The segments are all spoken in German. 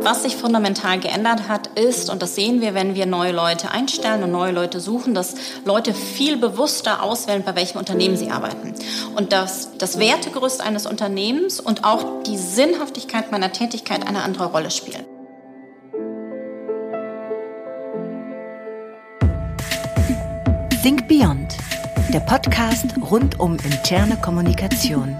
Was sich fundamental geändert hat, ist, und das sehen wir, wenn wir neue Leute einstellen und neue Leute suchen, dass Leute viel bewusster auswählen, bei welchem Unternehmen sie arbeiten. Und dass das Wertegerüst eines Unternehmens und auch die Sinnhaftigkeit meiner Tätigkeit eine andere Rolle spielen. Think Beyond, der Podcast rund um interne Kommunikation.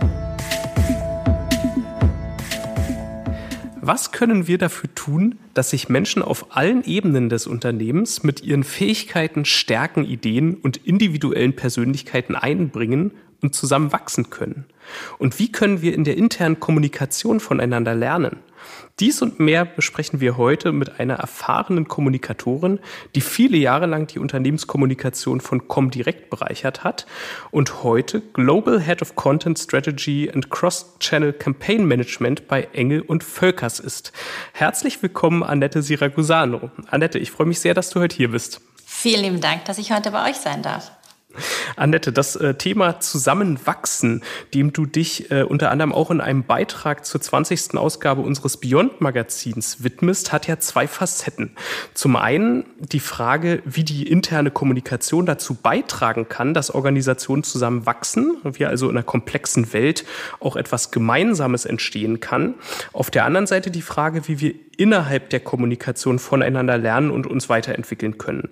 Was können wir dafür tun, dass sich Menschen auf allen Ebenen des Unternehmens mit ihren Fähigkeiten, Stärken, Ideen und individuellen Persönlichkeiten einbringen und zusammen wachsen können? Und wie können wir in der internen Kommunikation voneinander lernen? Dies und mehr besprechen wir heute mit einer erfahrenen Kommunikatorin, die viele Jahre lang die Unternehmenskommunikation von Comdirect bereichert hat und heute Global Head of Content Strategy and Cross-Channel Campaign Management bei Engel und Völkers ist. Herzlich willkommen, Annette Siragusano. Annette, ich freue mich sehr, dass du heute hier bist. Vielen lieben Dank, dass ich heute bei euch sein darf. Annette, das äh, Thema Zusammenwachsen, dem du dich äh, unter anderem auch in einem Beitrag zur 20. Ausgabe unseres Beyond-Magazins widmest, hat ja zwei Facetten. Zum einen die Frage, wie die interne Kommunikation dazu beitragen kann, dass Organisationen zusammenwachsen, wie also in einer komplexen Welt auch etwas Gemeinsames entstehen kann. Auf der anderen Seite die Frage, wie wir innerhalb der Kommunikation voneinander lernen und uns weiterentwickeln können.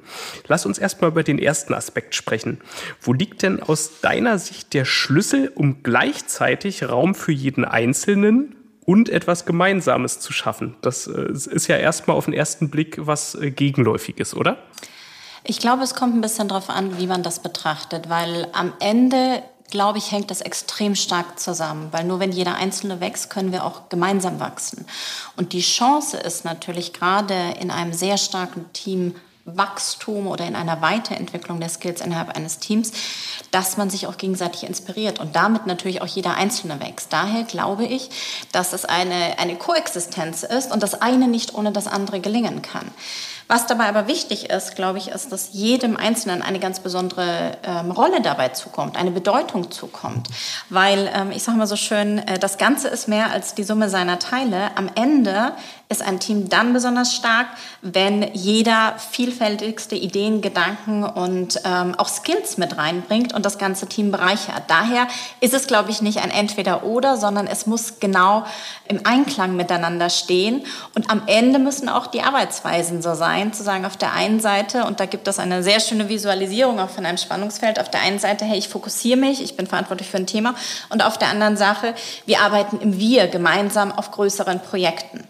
Lass uns erstmal über den ersten Aspekt sprechen. Wo liegt denn aus deiner Sicht der Schlüssel, um gleichzeitig Raum für jeden Einzelnen und etwas Gemeinsames zu schaffen? Das äh, ist ja erstmal auf den ersten Blick was äh, Gegenläufiges, oder? Ich glaube, es kommt ein bisschen darauf an, wie man das betrachtet, weil am Ende glaube ich, hängt das extrem stark zusammen, weil nur wenn jeder Einzelne wächst, können wir auch gemeinsam wachsen. Und die Chance ist natürlich gerade in einem sehr starken Team Wachstum oder in einer Weiterentwicklung der Skills innerhalb eines Teams, dass man sich auch gegenseitig inspiriert und damit natürlich auch jeder Einzelne wächst. Daher glaube ich, dass es eine, eine Koexistenz ist und das eine nicht ohne das andere gelingen kann. Was dabei aber wichtig ist, glaube ich, ist, dass jedem Einzelnen eine ganz besondere ähm, Rolle dabei zukommt, eine Bedeutung zukommt. Weil, ähm, ich sage mal so schön, äh, das Ganze ist mehr als die Summe seiner Teile. Am Ende ist ein Team dann besonders stark, wenn jeder vielfältigste Ideen, Gedanken und ähm, auch Skills mit reinbringt und das ganze Team bereichert. Daher ist es, glaube ich, nicht ein Entweder-Oder, sondern es muss genau im Einklang miteinander stehen. Und am Ende müssen auch die Arbeitsweisen so sein, zu sagen, auf der einen Seite, und da gibt es eine sehr schöne Visualisierung auch von einem Spannungsfeld, auf der einen Seite, hey, ich fokussiere mich, ich bin verantwortlich für ein Thema, und auf der anderen Sache, wir arbeiten im Wir gemeinsam auf größeren Projekten.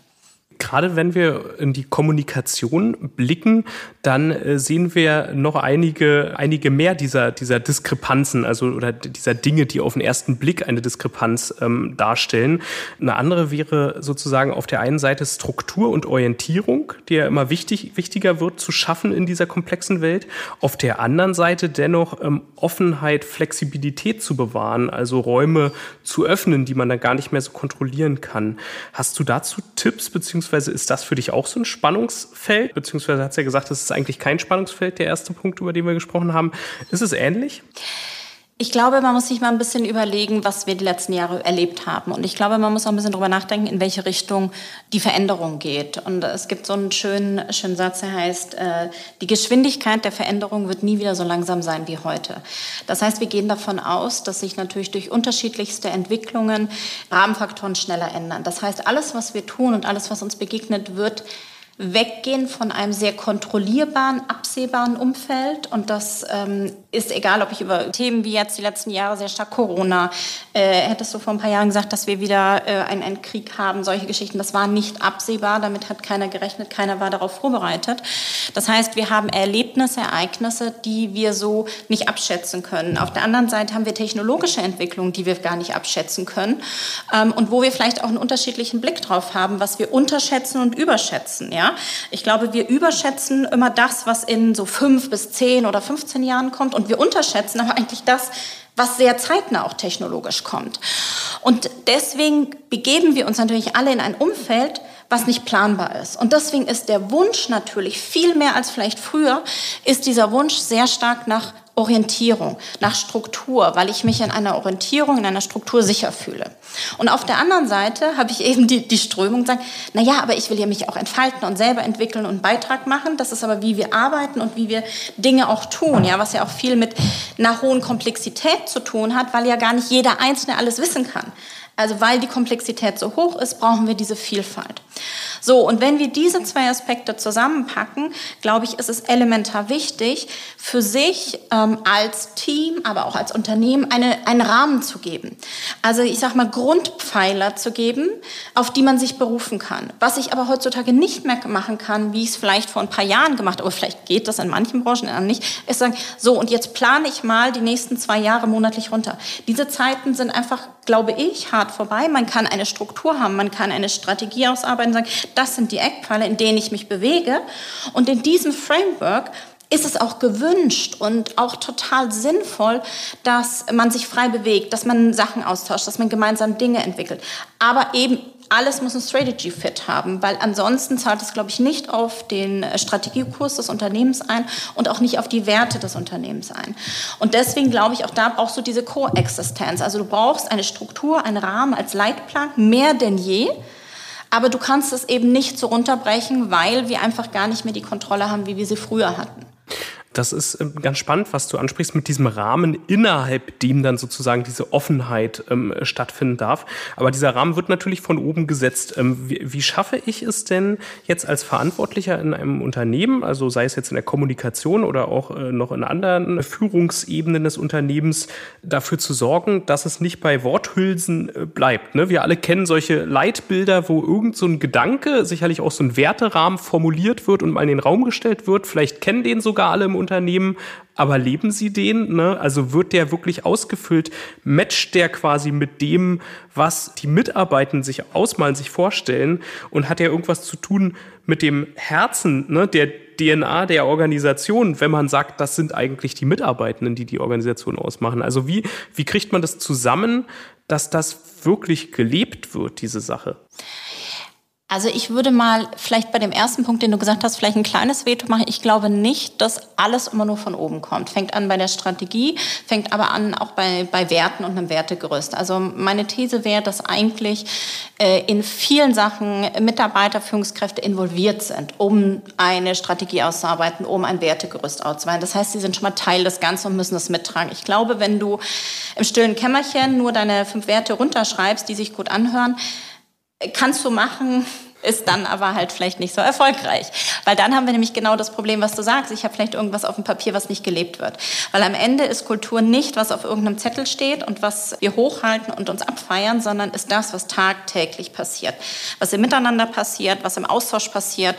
Gerade wenn wir in die Kommunikation blicken, dann äh, sehen wir noch einige, einige mehr dieser, dieser Diskrepanzen, also oder dieser Dinge, die auf den ersten Blick eine Diskrepanz ähm, darstellen. Eine andere wäre sozusagen auf der einen Seite Struktur und Orientierung, die ja immer wichtig, wichtiger wird zu schaffen in dieser komplexen Welt. Auf der anderen Seite dennoch ähm, Offenheit, Flexibilität zu bewahren, also Räume zu öffnen, die man dann gar nicht mehr so kontrollieren kann. Hast du dazu Tipps beziehungsweise beziehungsweise ist das für dich auch so ein Spannungsfeld? Beziehungsweise hat es ja gesagt, das ist eigentlich kein Spannungsfeld, der erste Punkt, über den wir gesprochen haben. Ist es ähnlich? Ich glaube, man muss sich mal ein bisschen überlegen, was wir die letzten Jahre erlebt haben. Und ich glaube, man muss auch ein bisschen drüber nachdenken, in welche Richtung die Veränderung geht. Und es gibt so einen schönen, schönen Satz, der heißt, äh, die Geschwindigkeit der Veränderung wird nie wieder so langsam sein wie heute. Das heißt, wir gehen davon aus, dass sich natürlich durch unterschiedlichste Entwicklungen Rahmenfaktoren schneller ändern. Das heißt, alles, was wir tun und alles, was uns begegnet, wird weggehen von einem sehr kontrollierbaren, absehbaren Umfeld. Und das ähm, ist egal, ob ich über Themen wie jetzt die letzten Jahre sehr stark Corona, äh, hättest du vor ein paar Jahren gesagt, dass wir wieder äh, einen, einen Krieg haben, solche Geschichten, das war nicht absehbar, damit hat keiner gerechnet, keiner war darauf vorbereitet. Das heißt, wir haben Erlebnisse, Ereignisse, die wir so nicht abschätzen können. Auf der anderen Seite haben wir technologische Entwicklungen, die wir gar nicht abschätzen können ähm, und wo wir vielleicht auch einen unterschiedlichen Blick drauf haben, was wir unterschätzen und überschätzen. Ja? Ich glaube, wir überschätzen immer das, was in so fünf bis zehn oder 15 Jahren kommt und wir unterschätzen aber eigentlich das, was sehr zeitnah auch technologisch kommt. Und deswegen begeben wir uns natürlich alle in ein Umfeld, was nicht planbar ist. Und deswegen ist der Wunsch natürlich viel mehr als vielleicht früher, ist dieser Wunsch sehr stark nach Orientierung, nach Struktur, weil ich mich in einer Orientierung, in einer Struktur sicher fühle. Und auf der anderen Seite habe ich eben die, die Strömung, sagen, na ja, aber ich will ja mich auch entfalten und selber entwickeln und einen Beitrag machen. Das ist aber, wie wir arbeiten und wie wir Dinge auch tun, ja, was ja auch viel mit einer hohen Komplexität zu tun hat, weil ja gar nicht jeder Einzelne alles wissen kann. Also weil die Komplexität so hoch ist, brauchen wir diese Vielfalt. So, und wenn wir diese zwei Aspekte zusammenpacken, glaube ich, ist es elementar wichtig, für sich ähm, als Team, aber auch als Unternehmen eine, einen Rahmen zu geben. Also ich sage mal Grundpfeiler zu geben, auf die man sich berufen kann. Was ich aber heutzutage nicht mehr machen kann, wie ich es vielleicht vor ein paar Jahren gemacht habe, oder vielleicht geht das in manchen Branchen nicht, ist sagen, so und jetzt plane ich mal die nächsten zwei Jahre monatlich runter. Diese Zeiten sind einfach, glaube ich, hart vorbei. Man kann eine Struktur haben, man kann eine Strategie ausarbeiten, sagen, das sind die Eckpfeiler, in denen ich mich bewege. Und in diesem Framework ist es auch gewünscht und auch total sinnvoll, dass man sich frei bewegt, dass man Sachen austauscht, dass man gemeinsam Dinge entwickelt. Aber eben alles muss ein Strategy Fit haben, weil ansonsten zahlt es, glaube ich, nicht auf den Strategiekurs des Unternehmens ein und auch nicht auf die Werte des Unternehmens ein. Und deswegen glaube ich, auch da brauchst du diese Koexistenz. Also du brauchst eine Struktur, einen Rahmen als Leitplan, mehr denn je. Aber du kannst es eben nicht so runterbrechen, weil wir einfach gar nicht mehr die Kontrolle haben, wie wir sie früher hatten. Das ist ähm, ganz spannend, was du ansprichst mit diesem Rahmen, innerhalb dem dann sozusagen diese Offenheit ähm, stattfinden darf. Aber dieser Rahmen wird natürlich von oben gesetzt. Ähm, wie, wie, schaffe ich es denn jetzt als Verantwortlicher in einem Unternehmen, also sei es jetzt in der Kommunikation oder auch äh, noch in anderen Führungsebenen des Unternehmens, dafür zu sorgen, dass es nicht bei Worthülsen äh, bleibt? Ne? Wir alle kennen solche Leitbilder, wo irgend so ein Gedanke, sicherlich auch so ein Werterahmen formuliert wird und mal in den Raum gestellt wird. Vielleicht kennen den sogar alle im Unternehmen Unternehmen, aber leben sie den? Ne? Also wird der wirklich ausgefüllt? Matcht der quasi mit dem, was die Mitarbeitenden sich ausmalen, sich vorstellen? Und hat er irgendwas zu tun mit dem Herzen, ne, der DNA der Organisation, wenn man sagt, das sind eigentlich die Mitarbeitenden, die die Organisation ausmachen? Also wie, wie kriegt man das zusammen, dass das wirklich gelebt wird, diese Sache? Also ich würde mal vielleicht bei dem ersten Punkt, den du gesagt hast, vielleicht ein kleines Veto machen. Ich glaube nicht, dass alles immer nur von oben kommt. Fängt an bei der Strategie, fängt aber an auch bei, bei Werten und einem Wertegerüst. Also meine These wäre, dass eigentlich äh, in vielen Sachen Mitarbeiter, Führungskräfte involviert sind, um eine Strategie auszuarbeiten, um ein Wertegerüst auszuarbeiten. Das heißt, sie sind schon mal Teil des Ganzen und müssen das mittragen. Ich glaube, wenn du im stillen Kämmerchen nur deine fünf Werte runterschreibst, die sich gut anhören, kannst du machen, ist dann aber halt vielleicht nicht so erfolgreich. Weil dann haben wir nämlich genau das Problem, was du sagst. Ich habe vielleicht irgendwas auf dem Papier, was nicht gelebt wird. Weil am Ende ist Kultur nicht, was auf irgendeinem Zettel steht und was wir hochhalten und uns abfeiern, sondern ist das, was tagtäglich passiert. Was im Miteinander passiert, was im Austausch passiert,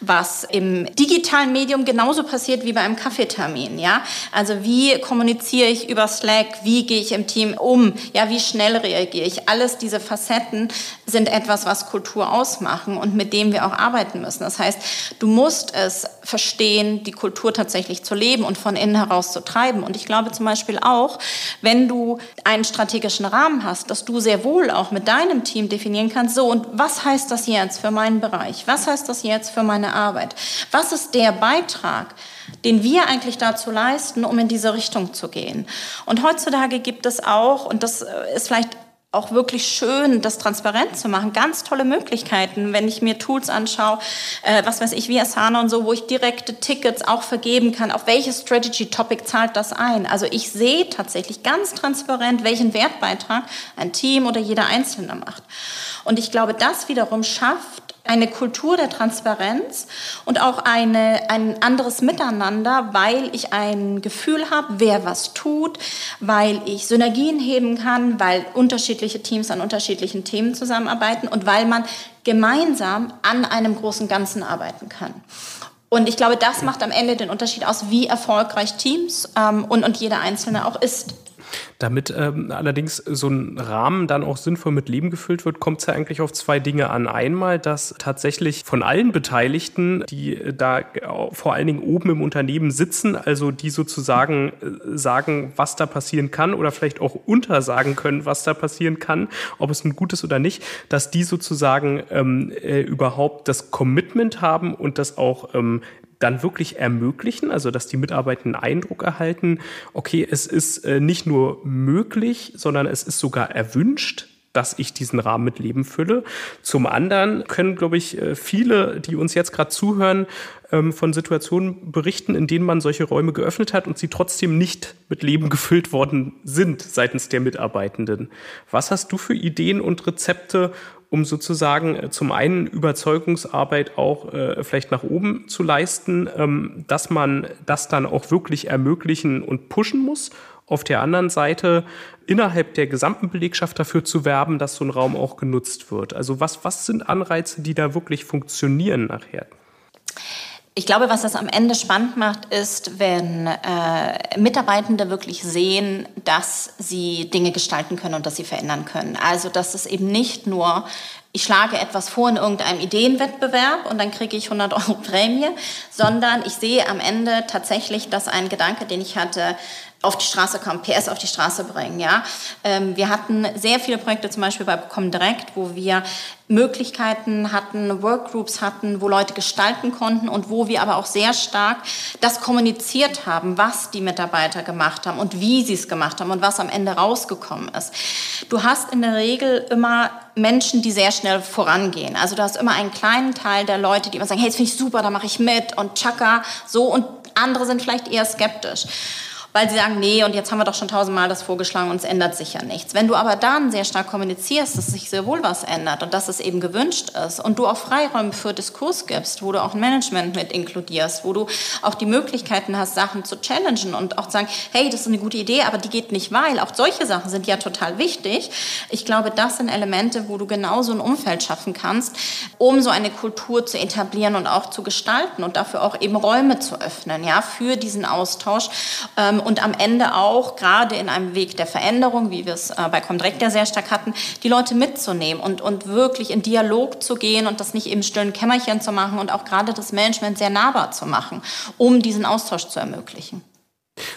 was im digitalen Medium genauso passiert wie bei einem Kaffeetermin. Ja? Also wie kommuniziere ich über Slack, wie gehe ich im Team um, ja, wie schnell reagiere ich. Alles diese Facetten sind etwas, was Kultur ausmacht machen und mit dem wir auch arbeiten müssen. Das heißt, du musst es verstehen, die Kultur tatsächlich zu leben und von innen heraus zu treiben. Und ich glaube zum Beispiel auch, wenn du einen strategischen Rahmen hast, dass du sehr wohl auch mit deinem Team definieren kannst, so und was heißt das jetzt für meinen Bereich? Was heißt das jetzt für meine Arbeit? Was ist der Beitrag? den wir eigentlich dazu leisten, um in diese Richtung zu gehen. Und heutzutage gibt es auch, und das ist vielleicht auch wirklich schön, das transparent zu machen. Ganz tolle Möglichkeiten, wenn ich mir Tools anschaue, äh, was weiß ich, wie Asana und so, wo ich direkte Tickets auch vergeben kann. Auf welches Strategy-Topic zahlt das ein? Also ich sehe tatsächlich ganz transparent, welchen Wertbeitrag ein Team oder jeder Einzelne macht. Und ich glaube, das wiederum schafft eine Kultur der Transparenz und auch eine, ein anderes Miteinander, weil ich ein Gefühl habe, wer was tut, weil ich Synergien heben kann, weil unterschiedliche Teams an unterschiedlichen Themen zusammenarbeiten und weil man gemeinsam an einem großen Ganzen arbeiten kann. Und ich glaube, das macht am Ende den Unterschied aus, wie erfolgreich Teams ähm, und, und jeder Einzelne auch ist. Damit ähm, allerdings so ein Rahmen dann auch sinnvoll mit Leben gefüllt wird, kommt es ja eigentlich auf zwei Dinge an. Einmal, dass tatsächlich von allen Beteiligten, die da vor allen Dingen oben im Unternehmen sitzen, also die sozusagen äh, sagen, was da passieren kann oder vielleicht auch untersagen können, was da passieren kann, ob es ein gutes oder nicht, dass die sozusagen ähm, äh, überhaupt das Commitment haben und das auch ähm, dann wirklich ermöglichen, also dass die Mitarbeitenden Eindruck erhalten, okay, es ist äh, nicht nur möglich, sondern es ist sogar erwünscht, dass ich diesen Rahmen mit Leben fülle. Zum anderen können, glaube ich, äh, viele, die uns jetzt gerade zuhören, ähm, von Situationen berichten, in denen man solche Räume geöffnet hat und sie trotzdem nicht mit Leben gefüllt worden sind seitens der Mitarbeitenden. Was hast du für Ideen und Rezepte, um sozusagen äh, zum einen Überzeugungsarbeit auch äh, vielleicht nach oben zu leisten, ähm, dass man das dann auch wirklich ermöglichen und pushen muss. Auf der anderen Seite innerhalb der gesamten Belegschaft dafür zu werben, dass so ein Raum auch genutzt wird. Also was, was sind Anreize, die da wirklich funktionieren nachher? Ich glaube, was das am Ende spannend macht, ist, wenn äh, Mitarbeitende wirklich sehen, dass sie Dinge gestalten können und dass sie verändern können. Also, dass es eben nicht nur ich schlage etwas vor in irgendeinem Ideenwettbewerb und dann kriege ich 100 Euro Prämie, sondern ich sehe am Ende tatsächlich, dass ein Gedanke, den ich hatte, auf die Straße kommen, PS auf die Straße bringen. Ja, ähm, wir hatten sehr viele Projekte, zum Beispiel bei Comdirect, wo wir Möglichkeiten hatten, Workgroups hatten, wo Leute gestalten konnten und wo wir aber auch sehr stark das kommuniziert haben, was die Mitarbeiter gemacht haben und wie sie es gemacht haben und was am Ende rausgekommen ist. Du hast in der Regel immer Menschen, die sehr schnell vorangehen. Also du hast immer einen kleinen Teil der Leute, die immer sagen, hey, das finde ich super, da mache ich mit und tschakka, so und andere sind vielleicht eher skeptisch weil sie sagen, nee, und jetzt haben wir doch schon tausendmal das vorgeschlagen und es ändert sich ja nichts. Wenn du aber dann sehr stark kommunizierst, dass sich sehr wohl was ändert und dass es eben gewünscht ist und du auch Freiräume für Diskurs gibst, wo du auch ein Management mit inkludierst, wo du auch die Möglichkeiten hast, Sachen zu challengen und auch zu sagen, hey, das ist eine gute Idee, aber die geht nicht, weil auch solche Sachen sind ja total wichtig. Ich glaube, das sind Elemente, wo du genau so ein Umfeld schaffen kannst, um so eine Kultur zu etablieren und auch zu gestalten und dafür auch eben Räume zu öffnen, ja, für diesen Austausch. Ähm, und am Ende auch, gerade in einem Weg der Veränderung, wie wir es äh, bei Comdirect ja sehr stark hatten, die Leute mitzunehmen und, und wirklich in Dialog zu gehen und das nicht im stillen Kämmerchen zu machen und auch gerade das Management sehr nahbar zu machen, um diesen Austausch zu ermöglichen.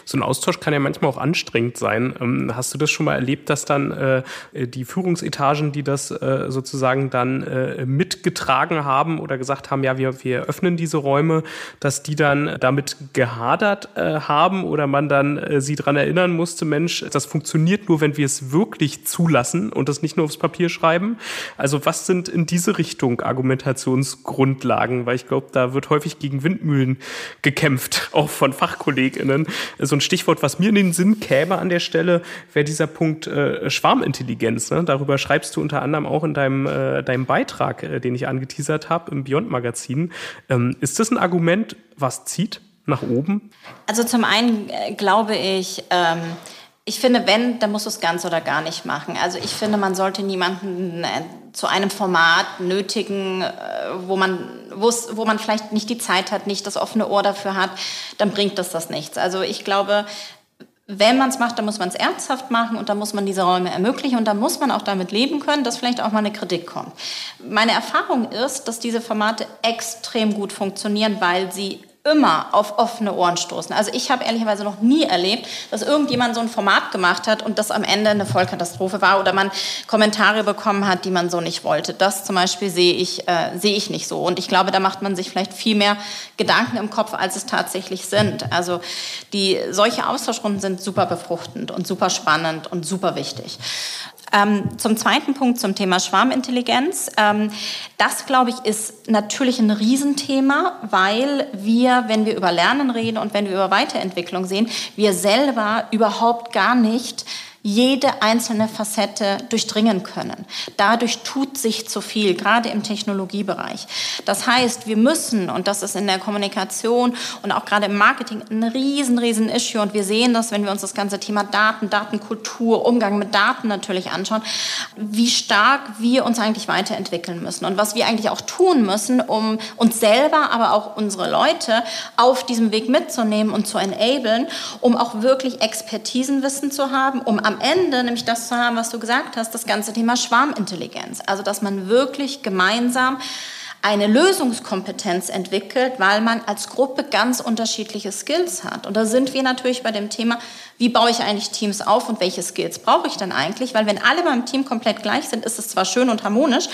So ein Austausch kann ja manchmal auch anstrengend sein. Ähm, hast du das schon mal erlebt, dass dann äh, die Führungsetagen, die das äh, sozusagen dann äh, mitgetragen haben oder gesagt haben, ja, wir, wir öffnen diese Räume, dass die dann damit gehadert äh, haben oder man dann äh, sie daran erinnern musste, Mensch, das funktioniert nur, wenn wir es wirklich zulassen und das nicht nur aufs Papier schreiben. Also was sind in diese Richtung Argumentationsgrundlagen? Weil ich glaube, da wird häufig gegen Windmühlen gekämpft, auch von FachkollegInnen so ein Stichwort, was mir in den Sinn käme an der Stelle, wäre dieser Punkt äh, Schwarmintelligenz. Ne? Darüber schreibst du unter anderem auch in deinem, äh, deinem Beitrag, äh, den ich angeteasert habe im Beyond-Magazin. Ähm, ist das ein Argument, was zieht nach oben? Also zum einen äh, glaube ich, ähm, ich finde, wenn, dann musst du es ganz oder gar nicht machen. Also ich finde, man sollte niemanden äh, zu einem Format nötigen, äh, wo man, wo man vielleicht nicht die Zeit hat, nicht das offene Ohr dafür hat, dann bringt das das nichts. Also ich glaube, wenn man es macht, dann muss man es ernsthaft machen und dann muss man diese Räume ermöglichen und dann muss man auch damit leben können, dass vielleicht auch mal eine Kritik kommt. Meine Erfahrung ist, dass diese Formate extrem gut funktionieren, weil sie immer auf offene Ohren stoßen. Also ich habe ehrlicherweise noch nie erlebt, dass irgendjemand so ein Format gemacht hat und das am Ende eine Vollkatastrophe war oder man Kommentare bekommen hat, die man so nicht wollte. Das zum Beispiel sehe ich, äh, sehe ich nicht so. Und ich glaube, da macht man sich vielleicht viel mehr Gedanken im Kopf, als es tatsächlich sind. Also die, solche Austauschrunden sind super befruchtend und super spannend und super wichtig. Ähm, zum zweiten Punkt zum Thema Schwarmintelligenz. Ähm, das, glaube ich, ist natürlich ein Riesenthema, weil wir, wenn wir über Lernen reden und wenn wir über Weiterentwicklung sehen, wir selber überhaupt gar nicht jede einzelne Facette durchdringen können. Dadurch tut sich zu viel, gerade im Technologiebereich. Das heißt, wir müssen, und das ist in der Kommunikation und auch gerade im Marketing ein riesen, riesen Issue. Und wir sehen das, wenn wir uns das ganze Thema Daten, Datenkultur, Umgang mit Daten natürlich anschauen, wie stark wir uns eigentlich weiterentwickeln müssen und was wir eigentlich auch tun müssen, um uns selber, aber auch unsere Leute auf diesem Weg mitzunehmen und zu enablen, um auch wirklich Expertisenwissen zu haben, um am Ende nämlich das zu haben, was du gesagt hast, das ganze Thema Schwarmintelligenz. Also, dass man wirklich gemeinsam eine Lösungskompetenz entwickelt, weil man als Gruppe ganz unterschiedliche Skills hat. Und da sind wir natürlich bei dem Thema, wie baue ich eigentlich Teams auf und welche Skills brauche ich denn eigentlich? Weil wenn alle beim Team komplett gleich sind, ist es zwar schön und harmonisch,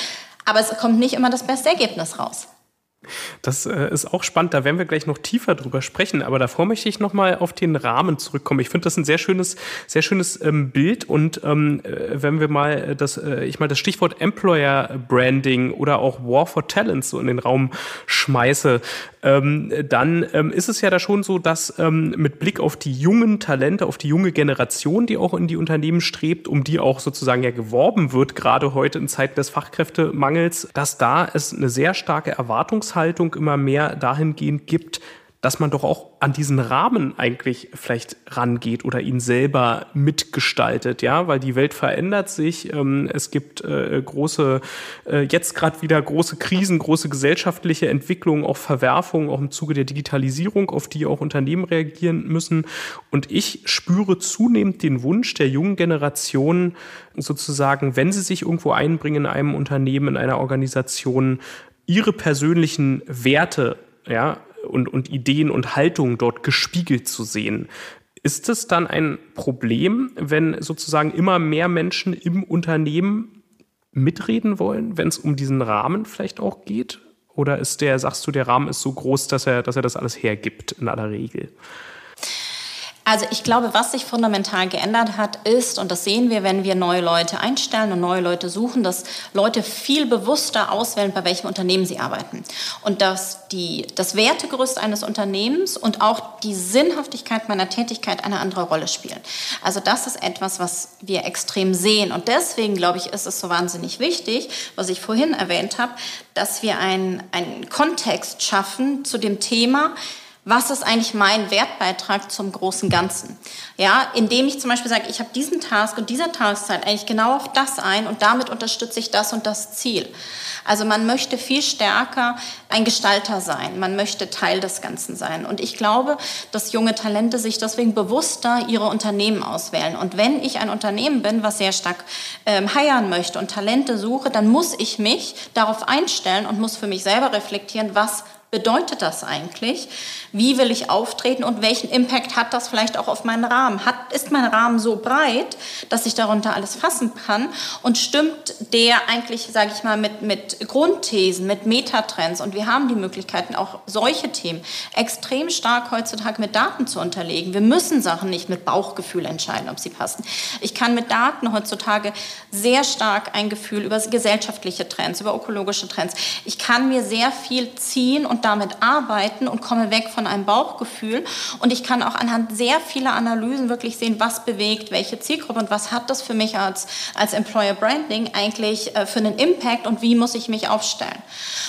aber es kommt nicht immer das beste Ergebnis raus. Das äh, ist auch spannend, da werden wir gleich noch tiefer drüber sprechen, aber davor möchte ich nochmal auf den Rahmen zurückkommen. Ich finde das ein sehr schönes, sehr schönes ähm, Bild. Und ähm, äh, wenn wir mal das, äh, ich mal das Stichwort Employer Branding oder auch War for Talents so in den Raum schmeiße, ähm, dann ähm, ist es ja da schon so, dass ähm, mit Blick auf die jungen Talente, auf die junge Generation, die auch in die Unternehmen strebt, um die auch sozusagen ja geworben wird, gerade heute in Zeiten des Fachkräftemangels, dass da es eine sehr starke Erwartungshaltung immer mehr dahingehend gibt, dass man doch auch an diesen Rahmen eigentlich vielleicht rangeht oder ihn selber mitgestaltet, ja, weil die Welt verändert sich. Ähm, es gibt äh, große, äh, jetzt gerade wieder große Krisen, große gesellschaftliche Entwicklungen, auch Verwerfungen, auch im Zuge der Digitalisierung, auf die auch Unternehmen reagieren müssen. Und ich spüre zunehmend den Wunsch der jungen Generation, sozusagen, wenn sie sich irgendwo einbringen in einem Unternehmen, in einer Organisation, ihre persönlichen Werte ja, und, und Ideen und Haltungen dort gespiegelt zu sehen. Ist es dann ein Problem, wenn sozusagen immer mehr Menschen im Unternehmen mitreden wollen, wenn es um diesen Rahmen vielleicht auch geht? Oder ist der, sagst du, der Rahmen ist so groß, dass er, dass er das alles hergibt in aller Regel? Also ich glaube, was sich fundamental geändert hat, ist, und das sehen wir, wenn wir neue Leute einstellen und neue Leute suchen, dass Leute viel bewusster auswählen, bei welchem Unternehmen sie arbeiten. Und dass die, das Wertegerüst eines Unternehmens und auch die Sinnhaftigkeit meiner Tätigkeit eine andere Rolle spielen. Also das ist etwas, was wir extrem sehen. Und deswegen, glaube ich, ist es so wahnsinnig wichtig, was ich vorhin erwähnt habe, dass wir einen, einen Kontext schaffen zu dem Thema, was ist eigentlich mein Wertbeitrag zum großen Ganzen? Ja, indem ich zum Beispiel sage, ich habe diesen Task und dieser Task zahlt eigentlich genau auf das ein und damit unterstütze ich das und das Ziel. Also man möchte viel stärker ein Gestalter sein, man möchte Teil des Ganzen sein. Und ich glaube, dass junge Talente sich deswegen bewusster ihre Unternehmen auswählen. Und wenn ich ein Unternehmen bin, was sehr stark ähm, heiern möchte und Talente suche, dann muss ich mich darauf einstellen und muss für mich selber reflektieren, was bedeutet das eigentlich? Wie will ich auftreten und welchen Impact hat das vielleicht auch auf meinen Rahmen? Hat, ist mein Rahmen so breit, dass ich darunter alles fassen kann? Und stimmt der eigentlich, sage ich mal, mit, mit Grundthesen, mit Metatrends? Und wir haben die Möglichkeiten, auch solche Themen extrem stark heutzutage mit Daten zu unterlegen. Wir müssen Sachen nicht mit Bauchgefühl entscheiden, ob sie passen. Ich kann mit Daten heutzutage sehr stark ein Gefühl über gesellschaftliche Trends, über ökologische Trends. Ich kann mir sehr viel ziehen und und damit arbeiten und komme weg von einem Bauchgefühl. Und ich kann auch anhand sehr vieler Analysen wirklich sehen, was bewegt welche Zielgruppe und was hat das für mich als, als Employer Branding eigentlich äh, für einen Impact und wie muss ich mich aufstellen.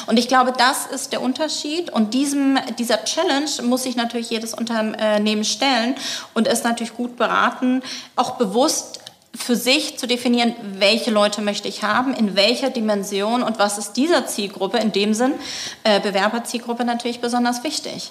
Und ich glaube, das ist der Unterschied. Und diesem, dieser Challenge muss sich natürlich jedes Unternehmen stellen und ist natürlich gut beraten, auch bewusst für sich zu definieren, welche Leute möchte ich haben, in welcher Dimension und was ist dieser Zielgruppe, in dem Sinn äh, Bewerberzielgruppe natürlich besonders wichtig.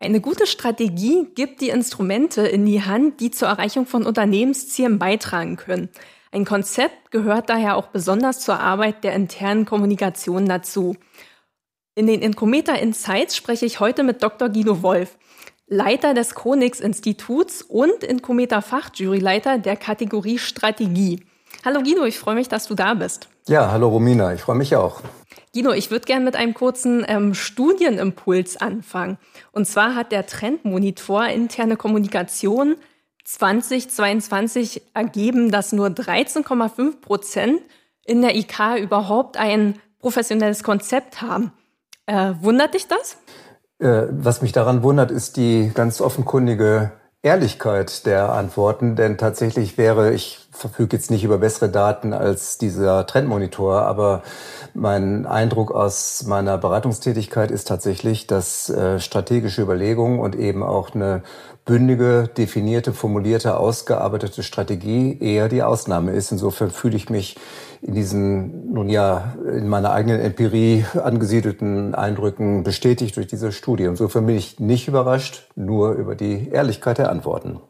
Eine gute Strategie gibt die Instrumente in die Hand, die zur Erreichung von Unternehmenszielen beitragen können. Ein Konzept gehört daher auch besonders zur Arbeit der internen Kommunikation dazu. In den Incometer Insights spreche ich heute mit Dr. Guido Wolf. Leiter des Konix-Instituts und Incometer Fachjuryleiter der Kategorie Strategie. Hallo Guido, ich freue mich, dass du da bist. Ja, hallo Romina, ich freue mich auch. Guido, ich würde gerne mit einem kurzen ähm, Studienimpuls anfangen. Und zwar hat der Trendmonitor interne Kommunikation 2022 ergeben, dass nur 13,5 Prozent in der IK überhaupt ein professionelles Konzept haben. Äh, wundert dich das? Äh, was mich daran wundert, ist die ganz offenkundige Ehrlichkeit der Antworten, denn tatsächlich wäre, ich verfüge jetzt nicht über bessere Daten als dieser Trendmonitor, aber mein Eindruck aus meiner Beratungstätigkeit ist tatsächlich, dass äh, strategische Überlegungen und eben auch eine bündige, definierte, formulierte, ausgearbeitete Strategie eher die Ausnahme ist. Insofern fühle ich mich in diesen, nun ja, in meiner eigenen Empirie angesiedelten Eindrücken bestätigt durch diese Studie. Insofern bin ich nicht überrascht, nur über die Ehrlichkeit der Antworten.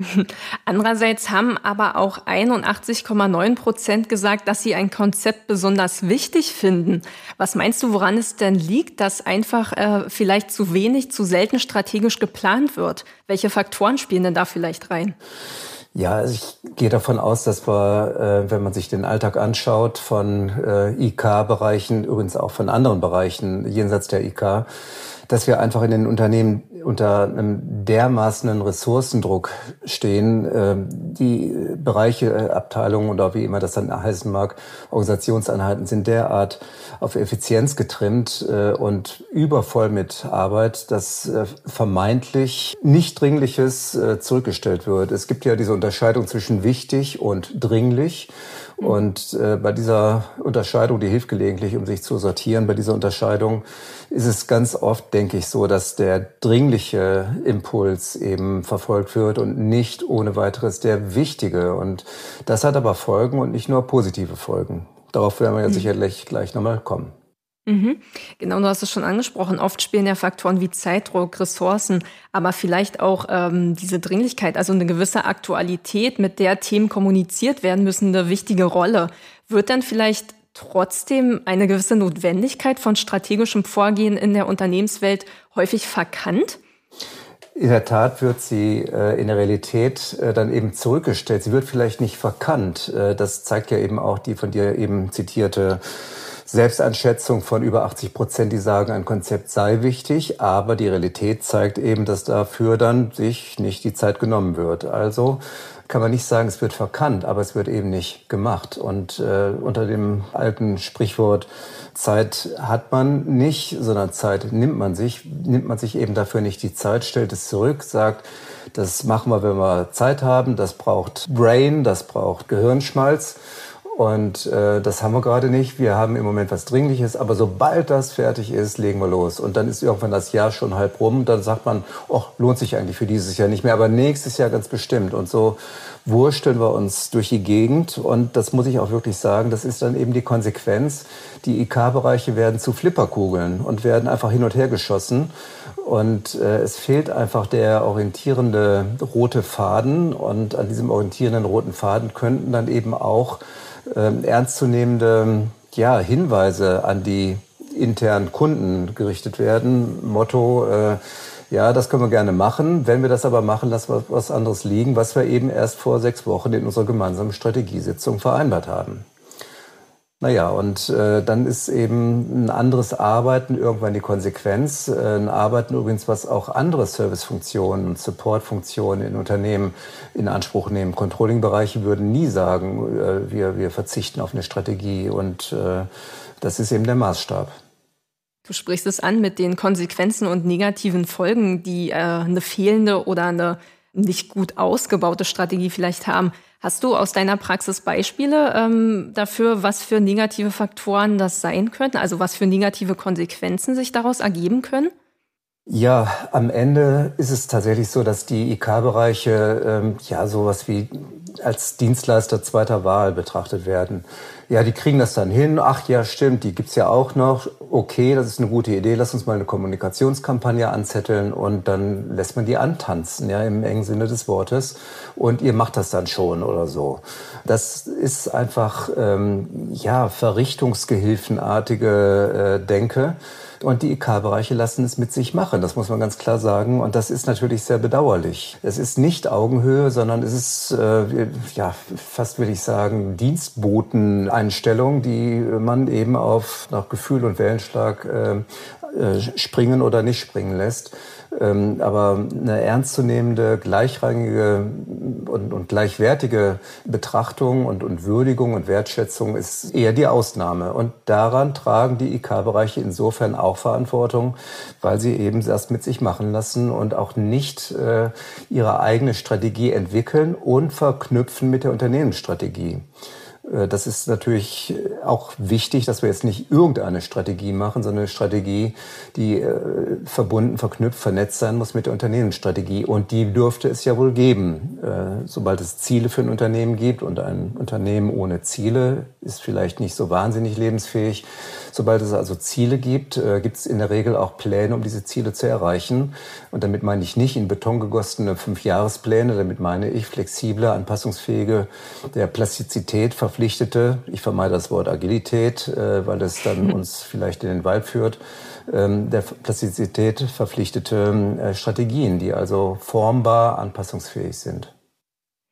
Andererseits haben aber auch 81,9 Prozent gesagt, dass sie ein Konzept besonders wichtig finden. Was meinst du, woran es denn liegt, dass einfach äh, vielleicht zu wenig, zu selten strategisch geplant wird? Welche Faktoren spielen denn da vielleicht rein? Ja, also ich gehe davon aus, dass wir, äh, wenn man sich den Alltag anschaut, von äh, IK-Bereichen, übrigens auch von anderen Bereichen jenseits der IK, dass wir einfach in den Unternehmen unter einem dermaßenen Ressourcendruck stehen, äh, die Bereiche, äh, Abteilungen oder wie immer das dann heißen mag, Organisationseinheiten sind derart auf Effizienz getrimmt äh, und übervoll mit Arbeit, dass vermeintlich nicht Dringliches zurückgestellt wird. Es gibt ja diese Unterscheidung zwischen wichtig und dringlich. Mhm. Und äh, bei dieser Unterscheidung, die hilft gelegentlich, um sich zu sortieren, bei dieser Unterscheidung ist es ganz oft, denke ich, so, dass der dringliche Impuls eben verfolgt wird und nicht ohne weiteres der wichtige. Und das hat aber Folgen und nicht nur positive Folgen. Darauf werden wir ja mhm. sicherlich gleich nochmal kommen. Mhm. Genau, du hast es schon angesprochen. Oft spielen ja Faktoren wie Zeitdruck, Ressourcen, aber vielleicht auch ähm, diese Dringlichkeit, also eine gewisse Aktualität, mit der Themen kommuniziert werden müssen, eine wichtige Rolle. Wird dann vielleicht trotzdem eine gewisse Notwendigkeit von strategischem Vorgehen in der Unternehmenswelt häufig verkannt? In der Tat wird sie äh, in der Realität äh, dann eben zurückgestellt. Sie wird vielleicht nicht verkannt. Äh, das zeigt ja eben auch die von dir eben zitierte Selbsteinschätzung von über 80 Prozent, die sagen, ein Konzept sei wichtig, aber die Realität zeigt eben, dass dafür dann sich nicht die Zeit genommen wird. Also kann man nicht sagen, es wird verkannt, aber es wird eben nicht gemacht. Und äh, unter dem alten Sprichwort Zeit hat man nicht, sondern Zeit nimmt man sich, nimmt man sich eben dafür nicht die Zeit, stellt es zurück, sagt, das machen wir, wenn wir Zeit haben, das braucht Brain, das braucht Gehirnschmalz. Und äh, das haben wir gerade nicht. Wir haben im Moment was Dringliches, aber sobald das fertig ist, legen wir los. Und dann ist irgendwann das Jahr schon halb rum. Dann sagt man, oh, lohnt sich eigentlich für dieses Jahr nicht mehr, aber nächstes Jahr ganz bestimmt. Und so wursteln wir uns durch die Gegend. Und das muss ich auch wirklich sagen, das ist dann eben die Konsequenz. Die IK-Bereiche werden zu Flipperkugeln und werden einfach hin und her geschossen. Und äh, es fehlt einfach der orientierende rote Faden. Und an diesem orientierenden roten Faden könnten dann eben auch äh, ernstzunehmende ja, Hinweise an die internen Kunden gerichtet werden. Motto, äh, ja, das können wir gerne machen. Wenn wir das aber machen, lassen wir was anderes liegen, was wir eben erst vor sechs Wochen in unserer gemeinsamen Strategiesitzung vereinbart haben. Naja, und äh, dann ist eben ein anderes Arbeiten irgendwann die Konsequenz. Äh, ein Arbeiten übrigens, was auch andere Servicefunktionen und Supportfunktionen in Unternehmen in Anspruch nehmen. Controlling-Bereiche würden nie sagen, äh, wir, wir verzichten auf eine Strategie. Und äh, das ist eben der Maßstab. Du sprichst es an mit den Konsequenzen und negativen Folgen, die äh, eine fehlende oder eine nicht gut ausgebaute Strategie vielleicht haben. Hast du aus deiner Praxis Beispiele ähm, dafür, was für negative Faktoren das sein könnten? Also was für negative Konsequenzen sich daraus ergeben können? Ja, am Ende ist es tatsächlich so, dass die IK-Bereiche ähm, ja sowas wie als Dienstleister zweiter Wahl betrachtet werden. Ja, die kriegen das dann hin. Ach ja, stimmt, die gibt's ja auch noch. Okay, das ist eine gute Idee. Lass uns mal eine Kommunikationskampagne anzetteln und dann lässt man die antanzen, ja, im engen Sinne des Wortes. Und ihr macht das dann schon oder so. Das ist einfach, ähm, ja, verrichtungsgehilfenartige äh, Denke. Und die IK-Bereiche lassen es mit sich machen, das muss man ganz klar sagen. Und das ist natürlich sehr bedauerlich. Es ist nicht Augenhöhe, sondern es ist, äh, ja, fast würde ich sagen, Dienstboteneinstellung, die man eben auf nach Gefühl und Wellenschlag äh, äh, springen oder nicht springen lässt. Ähm, aber eine ernstzunehmende, gleichrangige und, und gleichwertige Betrachtung und, und Würdigung und Wertschätzung ist eher die Ausnahme. Und daran tragen die IK-Bereiche insofern auch Verantwortung, weil sie eben erst mit sich machen lassen und auch nicht äh, ihre eigene Strategie entwickeln und verknüpfen mit der Unternehmensstrategie. Äh, das ist natürlich auch wichtig, dass wir jetzt nicht irgendeine Strategie machen, sondern eine Strategie, die äh, verbunden, verknüpft, vernetzt sein muss mit der Unternehmensstrategie. Und die dürfte es ja wohl geben. Äh, sobald es Ziele für ein Unternehmen gibt und ein Unternehmen ohne Ziele ist vielleicht nicht so wahnsinnig lebensfähig. Sobald es also Ziele gibt, gibt es in der Regel auch Pläne, um diese Ziele zu erreichen. Und damit meine ich nicht in Beton gegossene Fünfjahrespläne, damit meine ich flexible, anpassungsfähige, der Plastizität verpflichtete, ich vermeide das Wort Agilität, äh, weil es dann uns vielleicht in den Wald führt, ähm, der Plastizität verpflichtete äh, Strategien, die also formbar anpassungsfähig sind.